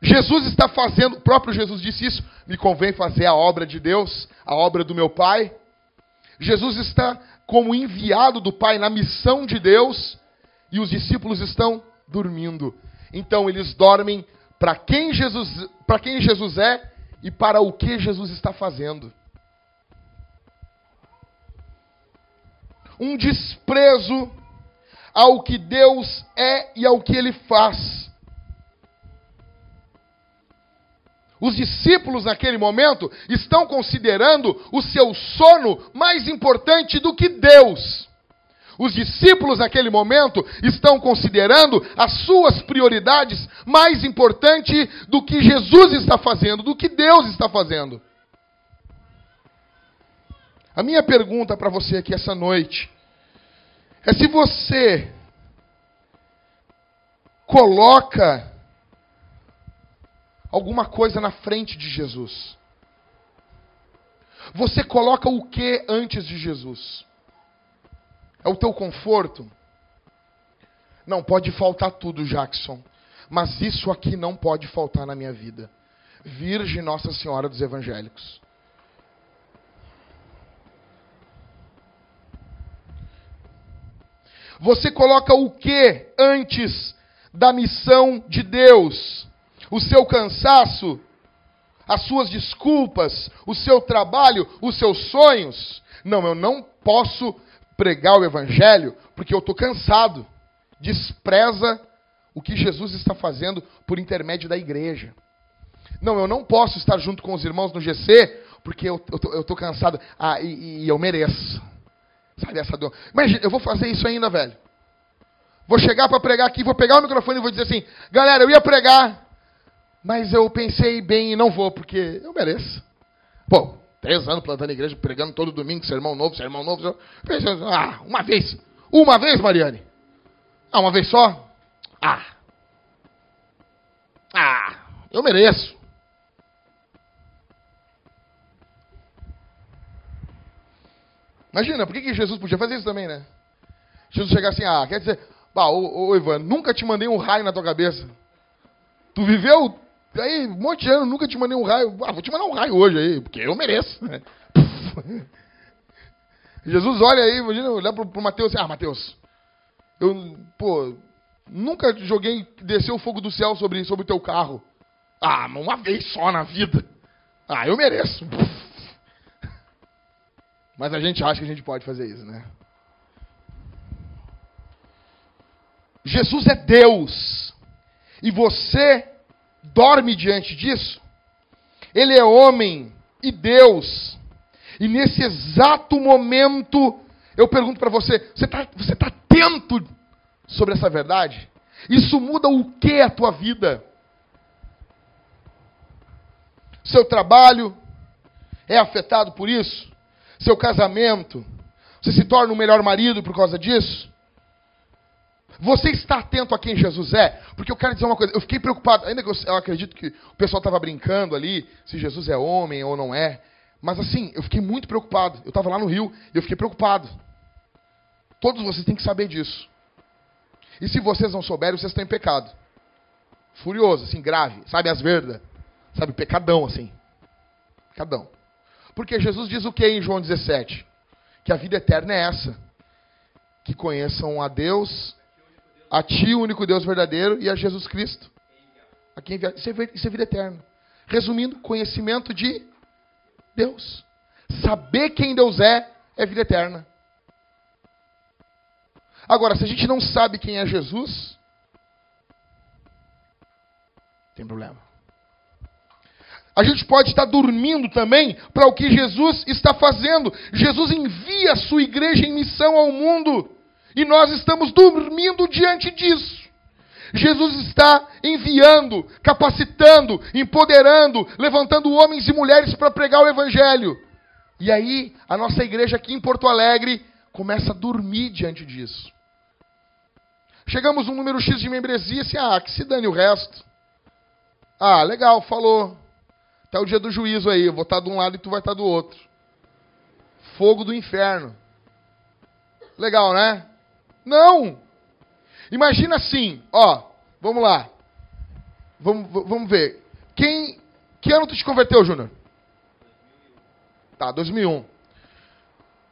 Jesus está fazendo, o próprio Jesus disse isso, me convém fazer a obra de Deus, a obra do meu Pai. Jesus está como enviado do Pai na missão de Deus e os discípulos estão dormindo. Então eles dormem para quem Jesus, para quem Jesus é e para o que Jesus está fazendo. Um desprezo ao que Deus é e ao que ele faz. Os discípulos naquele momento estão considerando o seu sono mais importante do que Deus. Os discípulos naquele momento estão considerando as suas prioridades mais importante do que Jesus está fazendo, do que Deus está fazendo. A minha pergunta para você aqui essa noite é se você coloca alguma coisa na frente de Jesus. Você coloca o que antes de Jesus? É o teu conforto? Não, pode faltar tudo, Jackson. Mas isso aqui não pode faltar na minha vida. Virgem Nossa Senhora dos Evangélicos. Você coloca o que antes da missão de Deus? O seu cansaço, as suas desculpas, o seu trabalho, os seus sonhos. Não, eu não posso pregar o evangelho porque eu estou cansado. Despreza o que Jesus está fazendo por intermédio da igreja. Não, eu não posso estar junto com os irmãos no GC porque eu estou cansado. Ah, e, e, eu mereço. Sabe essa dor? Imagina, eu vou fazer isso ainda, velho. Vou chegar para pregar aqui, vou pegar o microfone e vou dizer assim: galera, eu ia pregar, mas eu pensei bem e não vou, porque eu mereço. Pô, três anos plantando igreja, pregando todo domingo, sermão novo, sermão novo. Pensei, ah, uma vez. Uma vez, Mariane? Ah, uma vez só? Ah. Ah, eu mereço. Imagina, por que, que Jesus podia fazer isso também, né? Jesus chegar assim, ah, quer dizer, bah, ô, ô Ivan, nunca te mandei um raio na tua cabeça. Tu viveu Aí, um monte de ano, nunca te mandei um raio. Ah, vou te mandar um raio hoje aí, porque eu mereço. *laughs* Jesus olha aí, imagina, olhar pro, pro Mateus ah, Mateus, eu, pô, nunca joguei, desceu o fogo do céu sobre, sobre o teu carro. Ah, uma vez só na vida. Ah, eu mereço. *laughs* Mas a gente acha que a gente pode fazer isso, né? Jesus é Deus. E você dorme diante disso. Ele é homem e Deus. E nesse exato momento, eu pergunto para você: você está você tá atento sobre essa verdade? Isso muda o que a tua vida? Seu trabalho é afetado por isso? Seu casamento? Você se torna um melhor marido por causa disso? Você está atento a quem Jesus é? Porque eu quero dizer uma coisa, eu fiquei preocupado, ainda que eu, eu acredito que o pessoal estava brincando ali, se Jesus é homem ou não é. Mas assim, eu fiquei muito preocupado. Eu estava lá no Rio e eu fiquei preocupado. Todos vocês têm que saber disso. E se vocês não souberem, vocês estão em pecado. Furioso, assim, grave. Sabe as verdas? Sabe, pecadão, assim. Pecadão. Porque Jesus diz o que em João 17? Que a vida eterna é essa. Que conheçam a Deus, a Ti, o único Deus verdadeiro, e a Jesus Cristo. A quem enviar. Isso, é, isso é vida eterna. Resumindo, conhecimento de Deus. Saber quem Deus é, é vida eterna. Agora, se a gente não sabe quem é Jesus, tem problema. A gente pode estar dormindo também para o que Jesus está fazendo. Jesus envia a sua igreja em missão ao mundo. E nós estamos dormindo diante disso. Jesus está enviando, capacitando, empoderando, levantando homens e mulheres para pregar o Evangelho. E aí, a nossa igreja aqui em Porto Alegre começa a dormir diante disso. Chegamos um número X de membresia, assim, ah, que se dane o resto. Ah, legal, falou. Até o dia do juízo aí, eu vou estar de um lado e tu vai estar do outro. Fogo do inferno. Legal, né? Não! Imagina assim, ó, vamos lá. Vamos, vamos ver. Quem, que ano tu te converteu, Júnior? Tá, 2001.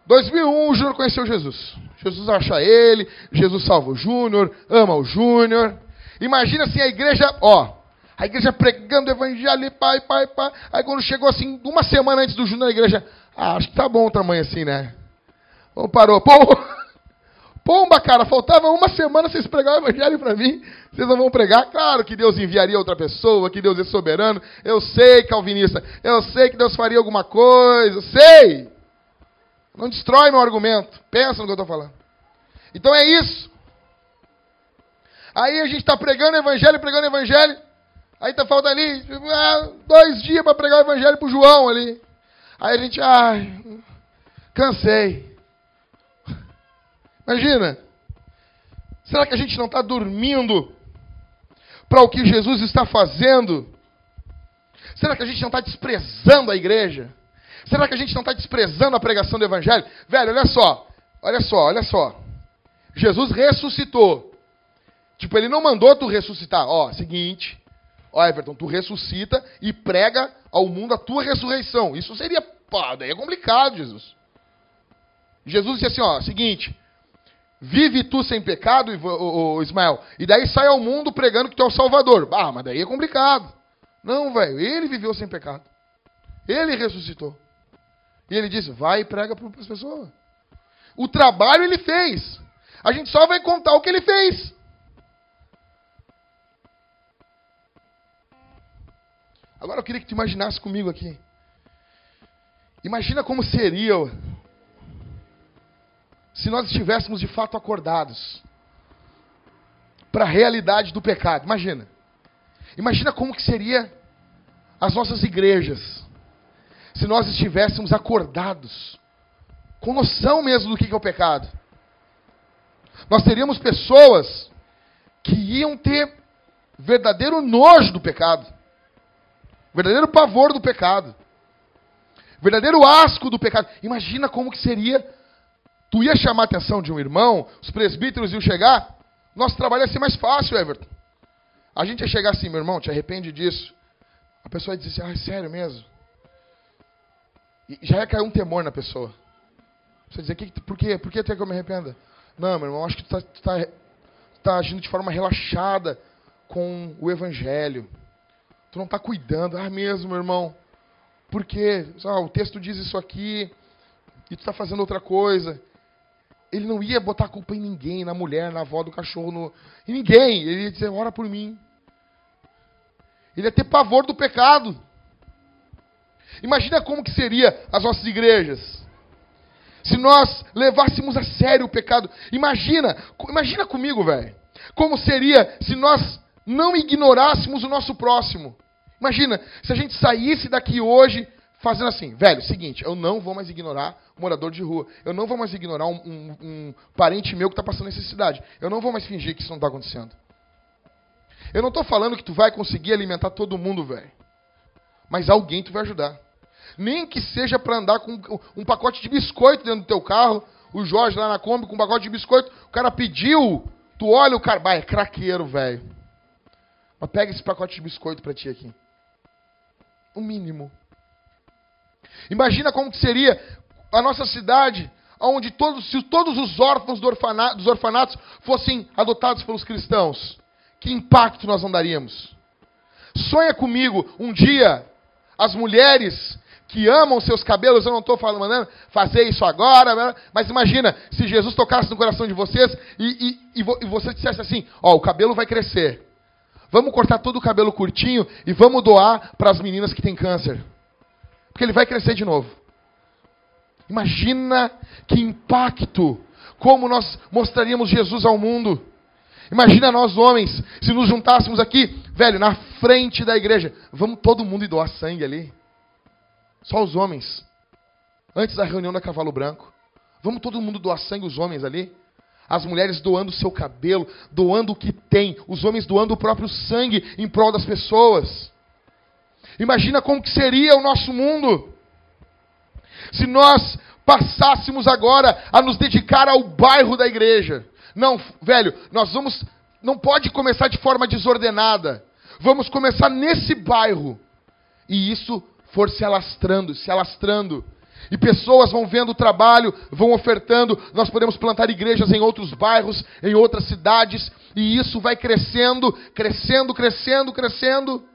2001 o Júnior conheceu Jesus. Jesus acha ele, Jesus salva o Júnior, ama o Júnior. Imagina assim a igreja, ó, a igreja pregando o evangelho, pai, pai, pai. Aí quando chegou assim, uma semana antes do Júnior na igreja, ah, acho que tá bom o tamanho assim, né? Vamos parou. Pô, pomba, cara, faltava uma semana vocês pregar o evangelho para mim. Vocês não vão pregar? Claro que Deus enviaria outra pessoa, que Deus é soberano. Eu sei, calvinista. Eu sei que Deus faria alguma coisa. Sei. Não destrói meu argumento. Pensa no que eu estou falando. Então é isso. Aí a gente está pregando o evangelho, pregando o evangelho. Aí tá faltando ali ah, dois dias para pregar o evangelho para João ali. Aí a gente, ai, cansei. Imagina. Será que a gente não está dormindo para o que Jesus está fazendo? Será que a gente não está desprezando a igreja? Será que a gente não está desprezando a pregação do Evangelho? Velho, olha só. Olha só, olha só. Jesus ressuscitou. Tipo, ele não mandou tu ressuscitar. Ó, seguinte. Ó, Everton, tu ressuscita e prega ao mundo a tua ressurreição. Isso seria, pá, daí é complicado, Jesus. Jesus disse assim, ó, seguinte. Vive tu sem pecado, Ismael, e daí sai ao mundo pregando que tu é o Salvador. Ah, mas daí é complicado. Não, velho, ele viveu sem pecado. Ele ressuscitou. E ele disse: vai e prega para as pessoas. O trabalho ele fez. A gente só vai contar o que ele fez. Agora eu queria que tu imaginasse comigo aqui. Imagina como seria se nós estivéssemos de fato acordados para a realidade do pecado. Imagina. Imagina como que seria as nossas igrejas se nós estivéssemos acordados, com noção mesmo do que é o pecado. Nós teríamos pessoas que iam ter verdadeiro nojo do pecado, verdadeiro pavor do pecado, verdadeiro asco do pecado. Imagina como que seria. Tu ia chamar a atenção de um irmão, os presbíteros iam chegar, nosso trabalho ia ser mais fácil, Everton. A gente ia chegar assim, meu irmão, te arrepende disso. A pessoa ia dizer assim, ah, é sério mesmo? E já ia cair um temor na pessoa. Você dizer, que, por quê? Por que quer que eu me arrependa? Não, meu irmão, acho que tu está tá, tá agindo de forma relaxada com o evangelho. Tu não está cuidando. Ah, mesmo, meu irmão. Por quê? Ah, o texto diz isso aqui e tu está fazendo outra coisa. Ele não ia botar a culpa em ninguém, na mulher, na avó do cachorro, no... em ninguém. Ele ia dizer, ora por mim. Ele ia ter pavor do pecado. Imagina como que seria as nossas igrejas. Se nós levássemos a sério o pecado. Imagina, imagina comigo, velho. Como seria se nós não ignorássemos o nosso próximo. Imagina, se a gente saísse daqui hoje fazendo assim, velho, seguinte, eu não vou mais ignorar o morador de rua. Eu não vou mais ignorar um, um, um parente meu que está passando necessidade. Eu não vou mais fingir que isso não está acontecendo. Eu não estou falando que tu vai conseguir alimentar todo mundo, velho. Mas alguém tu vai ajudar. Nem que seja para andar com um pacote de biscoito dentro do teu carro. O Jorge lá na Kombi com um pacote de biscoito. O cara pediu. Tu olha o cara. Bah, é craqueiro, velho. Mas pega esse pacote de biscoito para ti aqui. O mínimo. Imagina como que seria a nossa cidade, onde todos, se todos os órfãos do dos orfanatos fossem adotados pelos cristãos. Que impacto nós não daríamos? Sonha comigo, um dia, as mulheres que amam seus cabelos, eu não estou falando, mandando fazer isso agora, mas imagina se Jesus tocasse no coração de vocês e, e, e você dissesse assim: Ó, o cabelo vai crescer. Vamos cortar todo o cabelo curtinho e vamos doar para as meninas que têm câncer. Porque ele vai crescer de novo. Imagina que impacto, como nós mostraríamos Jesus ao mundo. Imagina nós homens, se nos juntássemos aqui, velho, na frente da igreja. Vamos todo mundo ir doar sangue ali. Só os homens. Antes da reunião da Cavalo Branco. Vamos todo mundo doar sangue, os homens ali. As mulheres doando o seu cabelo, doando o que tem. Os homens doando o próprio sangue em prol das pessoas. Imagina como que seria o nosso mundo. Se nós passássemos agora a nos dedicar ao bairro da igreja. Não, velho, nós vamos. Não pode começar de forma desordenada. Vamos começar nesse bairro. E isso for se alastrando, se alastrando. E pessoas vão vendo o trabalho, vão ofertando. Nós podemos plantar igrejas em outros bairros, em outras cidades. E isso vai crescendo, crescendo, crescendo, crescendo.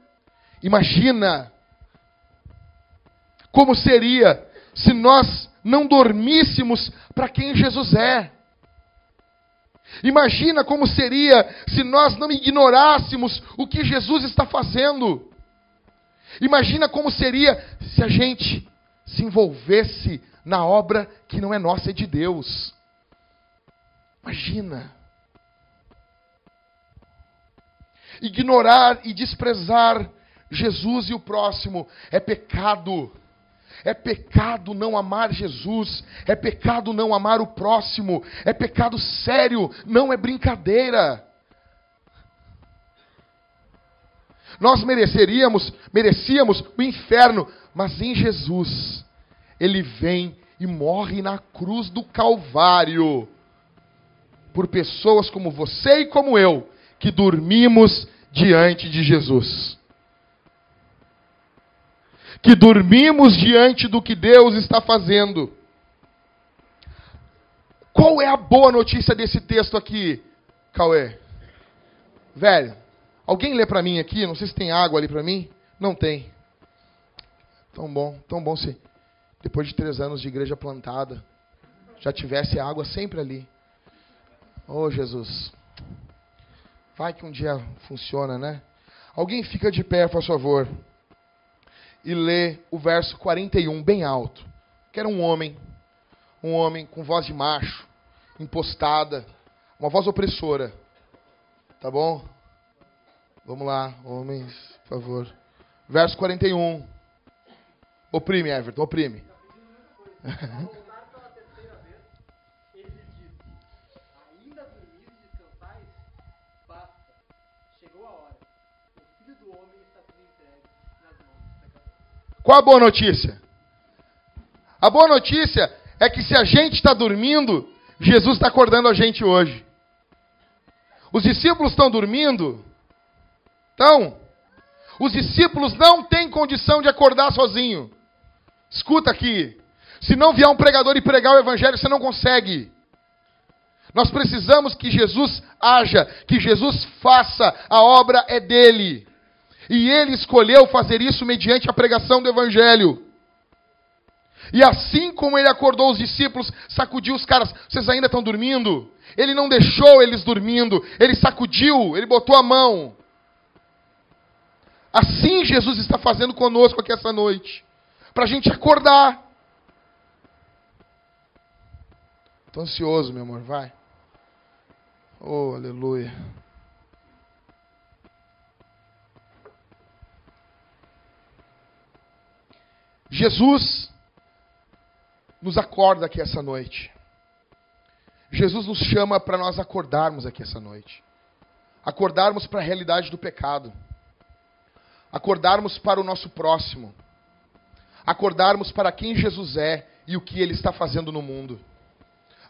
Imagina como seria se nós não dormíssemos para quem Jesus é. Imagina como seria se nós não ignorássemos o que Jesus está fazendo. Imagina como seria se a gente se envolvesse na obra que não é nossa, é de Deus. Imagina. Ignorar e desprezar Jesus e o próximo. É pecado. É pecado não amar Jesus, é pecado não amar o próximo, é pecado sério, não é brincadeira. Nós mereceríamos, merecíamos o inferno, mas em Jesus ele vem e morre na cruz do Calvário por pessoas como você e como eu que dormimos diante de Jesus que dormimos diante do que Deus está fazendo. Qual é a boa notícia desse texto aqui, Cauê? Velho, alguém lê para mim aqui? Não sei se tem água ali para mim. Não tem. Tão bom, tão bom se depois de três anos de igreja plantada já tivesse água sempre ali. Oh Jesus, vai que um dia funciona, né? Alguém fica de pé, por favor e lê o verso 41 bem alto. Que era um homem, um homem com voz de macho, impostada, uma voz opressora. Tá bom? Vamos lá, homens, por favor. Verso 41. Oprime, Everton, oprime. *laughs* Qual a boa notícia? A boa notícia é que se a gente está dormindo, Jesus está acordando a gente hoje. Os discípulos estão dormindo? Então, os discípulos não têm condição de acordar sozinho. Escuta aqui. Se não vier um pregador e pregar o evangelho, você não consegue. Nós precisamos que Jesus haja, que Jesus faça, a obra é dele. E ele escolheu fazer isso mediante a pregação do Evangelho. E assim como ele acordou os discípulos, sacudiu os caras, vocês ainda estão dormindo? Ele não deixou eles dormindo, ele sacudiu, ele botou a mão. Assim Jesus está fazendo conosco aqui essa noite, para a gente acordar. Estou ansioso, meu amor, vai. Oh, aleluia. Jesus nos acorda aqui essa noite. Jesus nos chama para nós acordarmos aqui essa noite. Acordarmos para a realidade do pecado. Acordarmos para o nosso próximo. Acordarmos para quem Jesus é e o que ele está fazendo no mundo.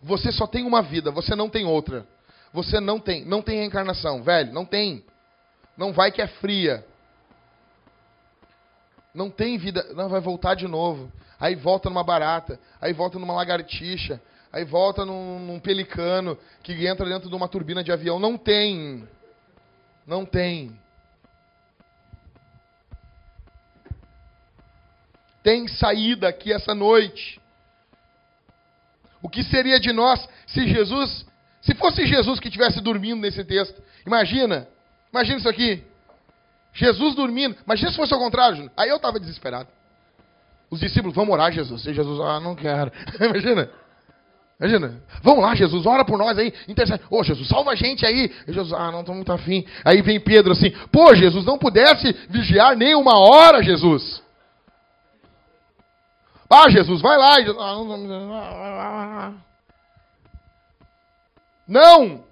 Você só tem uma vida, você não tem outra. Você não tem, não tem reencarnação, velho, não tem. Não vai que é fria. Não tem vida, não vai voltar de novo. Aí volta numa barata, aí volta numa lagartixa, aí volta num, num pelicano que entra dentro de uma turbina de avião. Não tem. Não tem. Tem saída aqui essa noite. O que seria de nós se Jesus, se fosse Jesus que estivesse dormindo nesse texto? Imagina, imagina isso aqui. Jesus dormindo. Imagina se fosse ao contrário. Aí eu estava desesperado. Os discípulos, vamos orar, Jesus. E Jesus, ah, não quero. *laughs* Imagina. Imagina. Vamos lá, Jesus, ora por nós aí. Intercede. Ô, oh, Jesus, salva a gente aí. E Jesus, ah, não estou muito afim. Aí vem Pedro assim, pô, Jesus, não pudesse vigiar nem uma hora, Jesus. Ah, Jesus, vai lá. Ah, não!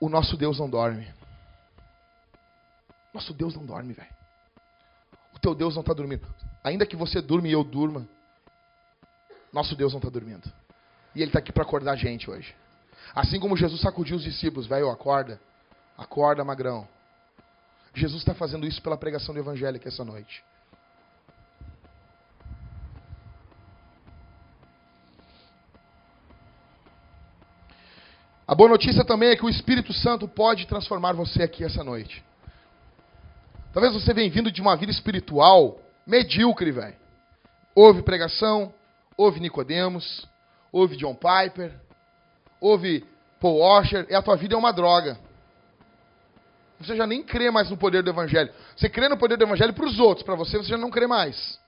O nosso Deus não dorme. Nosso Deus não dorme, velho. O teu Deus não está dormindo. Ainda que você durma e eu durma, nosso Deus não está dormindo. E Ele está aqui para acordar a gente hoje. Assim como Jesus sacudiu os discípulos, velho, acorda. Acorda, magrão. Jesus está fazendo isso pela pregação do Evangelho aqui essa noite. A boa notícia também é que o Espírito Santo pode transformar você aqui essa noite. Talvez você venha vindo de uma vida espiritual medíocre, velho. Houve pregação, houve Nicodemos, houve John Piper, houve Paul Washer, e a tua vida é uma droga. Você já nem crê mais no poder do Evangelho. Você crê no poder do Evangelho para os outros, para você você já não crê mais.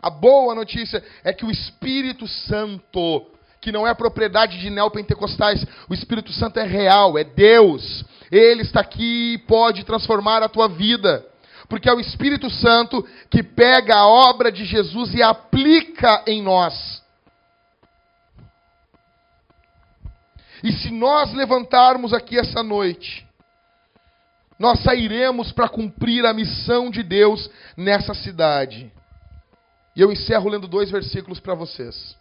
A boa notícia é que o Espírito Santo que não é propriedade de neopentecostais. O Espírito Santo é real, é Deus. Ele está aqui e pode transformar a tua vida. Porque é o Espírito Santo que pega a obra de Jesus e aplica em nós. E se nós levantarmos aqui essa noite, nós sairemos para cumprir a missão de Deus nessa cidade. E eu encerro lendo dois versículos para vocês.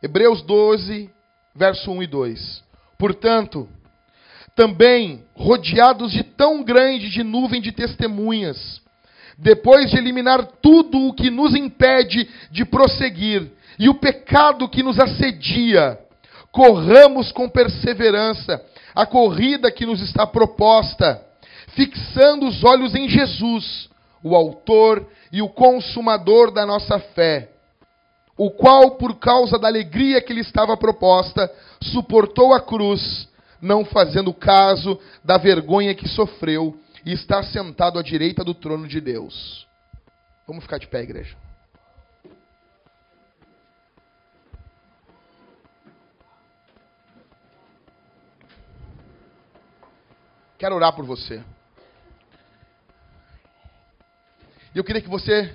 Hebreus 12, verso 1 e 2. Portanto, também rodeados de tão grande de nuvem de testemunhas, depois de eliminar tudo o que nos impede de prosseguir e o pecado que nos assedia, corramos com perseverança a corrida que nos está proposta, fixando os olhos em Jesus, o Autor e o Consumador da nossa fé o qual, por causa da alegria que lhe estava proposta, suportou a cruz, não fazendo caso da vergonha que sofreu, e está sentado à direita do trono de Deus. Vamos ficar de pé, igreja. Quero orar por você. E eu queria que você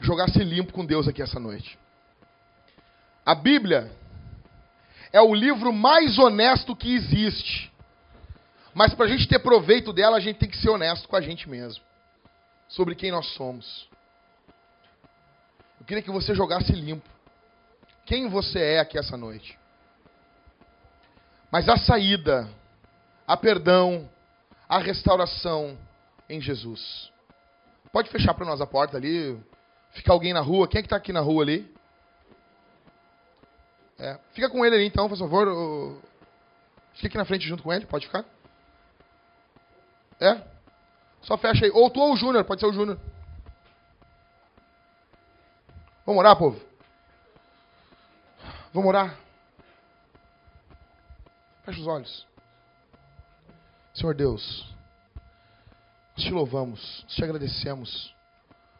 jogasse limpo com Deus aqui essa noite. A Bíblia é o livro mais honesto que existe. Mas para a gente ter proveito dela, a gente tem que ser honesto com a gente mesmo. Sobre quem nós somos. Eu queria que você jogasse limpo. Quem você é aqui essa noite. Mas a saída, a perdão, a restauração em Jesus. Pode fechar para nós a porta ali. Fica alguém na rua. Quem é que está aqui na rua ali? É. Fica com ele ali então, por favor. Fica aqui na frente junto com ele, pode ficar? É? Só fecha aí. Ou tu ou o Júnior, pode ser o Júnior. Vamos orar, povo? Vamos orar? Fecha os olhos. Senhor Deus, te louvamos, te agradecemos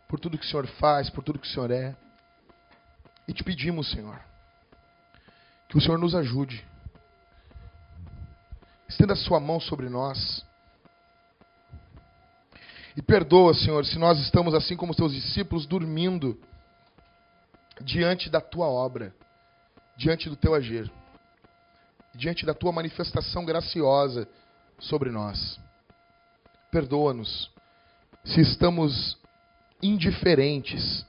por tudo que o Senhor faz, por tudo que o Senhor é. E te pedimos, Senhor, que o Senhor nos ajude. Estenda a sua mão sobre nós. E perdoa, Senhor, se nós estamos assim como os teus discípulos dormindo diante da tua obra, diante do teu agir, diante da tua manifestação graciosa sobre nós. Perdoa-nos se estamos indiferentes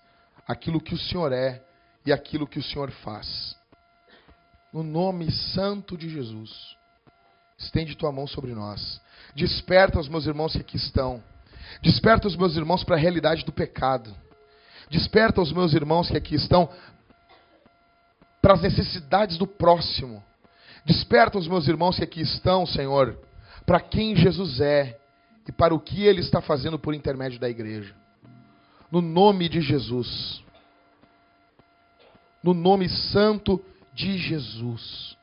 àquilo que o Senhor é e àquilo que o Senhor faz. No nome santo de Jesus, estende tua mão sobre nós. Desperta os meus irmãos que aqui estão. Desperta os meus irmãos para a realidade do pecado. Desperta os meus irmãos que aqui estão para as necessidades do próximo. Desperta os meus irmãos que aqui estão, Senhor, para quem Jesus é e para o que ele está fazendo por intermédio da igreja. No nome de Jesus. No nome santo de Jesus.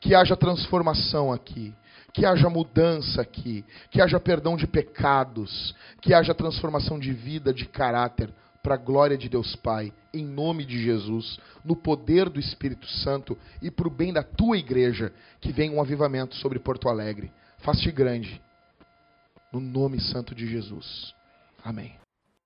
Que haja transformação aqui que haja mudança aqui, que haja perdão de pecados, que haja transformação de vida, de caráter, para a glória de Deus Pai, em nome de Jesus, no poder do Espírito Santo e para o bem da tua igreja, que venha um avivamento sobre Porto Alegre. Faz-te grande, no nome santo de Jesus. Amém.